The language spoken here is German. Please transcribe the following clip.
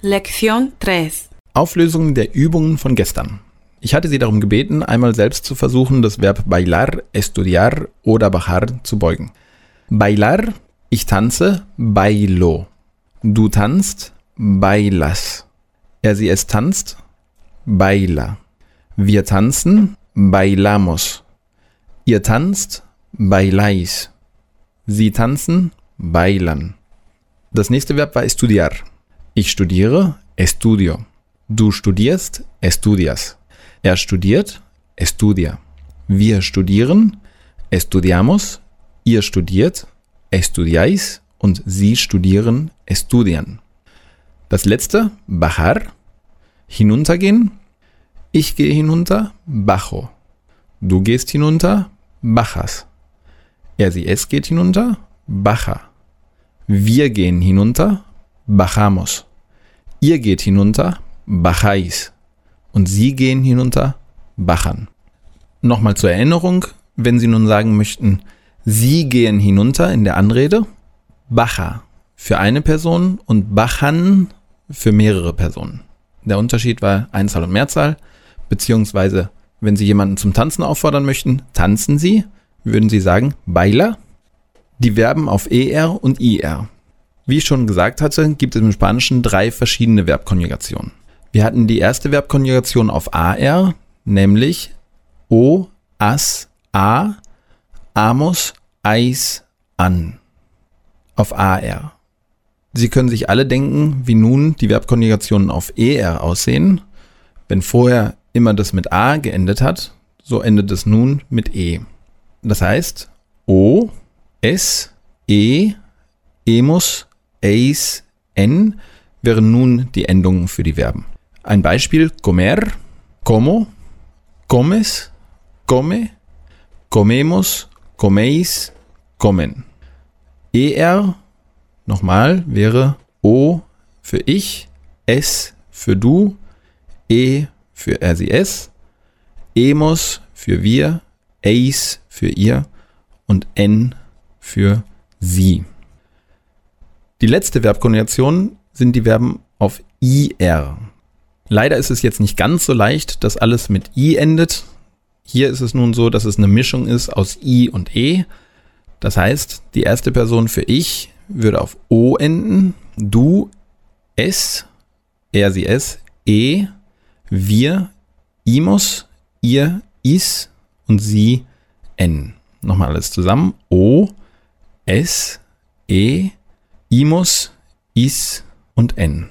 Lección 3. Auflösung der Übungen von gestern. Ich hatte Sie darum gebeten, einmal selbst zu versuchen, das Verb bailar, estudiar oder bajar zu beugen. Bailar, ich tanze, bailo. Du tanzt, bailas. Er, sie, es tanzt, baila. Wir tanzen, bailamos. Ihr tanzt, bailáis. Sie tanzen, bailan. Das nächste Verb war estudiar. Ich studiere, estudio. Du studierst, estudias. Er studiert, estudia. Wir studieren, estudiamos. Ihr studiert, estudiáis. Und sie studieren, estudian. Das letzte, bajar, hinuntergehen. Ich gehe hinunter, bajo. Du gehst hinunter, bajas. Er, sie, es geht hinunter, baja. Wir gehen hinunter, bajamos. Ihr geht hinunter, bajáis. Und Sie gehen hinunter, bajan. Nochmal zur Erinnerung, wenn Sie nun sagen möchten, Sie gehen hinunter in der Anrede, baja für eine Person und bajan für mehrere Personen. Der Unterschied war Einzahl und Mehrzahl, beziehungsweise wenn Sie jemanden zum Tanzen auffordern möchten, tanzen Sie, würden Sie sagen baila. Die Verben auf er und ir. Wie ich schon gesagt hatte, gibt es im Spanischen drei verschiedene Verbkonjugationen. Wir hatten die erste Verbkonjugation auf AR, nämlich O, as, a, amos, eis, an. Auf AR. Sie können sich alle denken, wie nun die Verbkonjugationen auf ER aussehen. Wenn vorher immer das mit A geendet hat, so endet es nun mit E. Das heißt, O, S, E, Emus, Eis, N wären nun die Endungen für die Verben. Ein Beispiel, comer, como, comes, come, comemos, comeis, comen. ER Nochmal wäre O für ich, S für du, E für er, sie, es, Emos für wir, Eis für ihr und N für sie. Die letzte Verbkonjugation sind die Verben auf IR. Leider ist es jetzt nicht ganz so leicht, dass alles mit I endet. Hier ist es nun so, dass es eine Mischung ist aus I und E. Das heißt, die erste Person für ich würde auf O enden. Du, es, er, sie, es, e, wir, imos, ihr, is und sie, n. Nochmal alles zusammen. O, es, e, imos, is und n.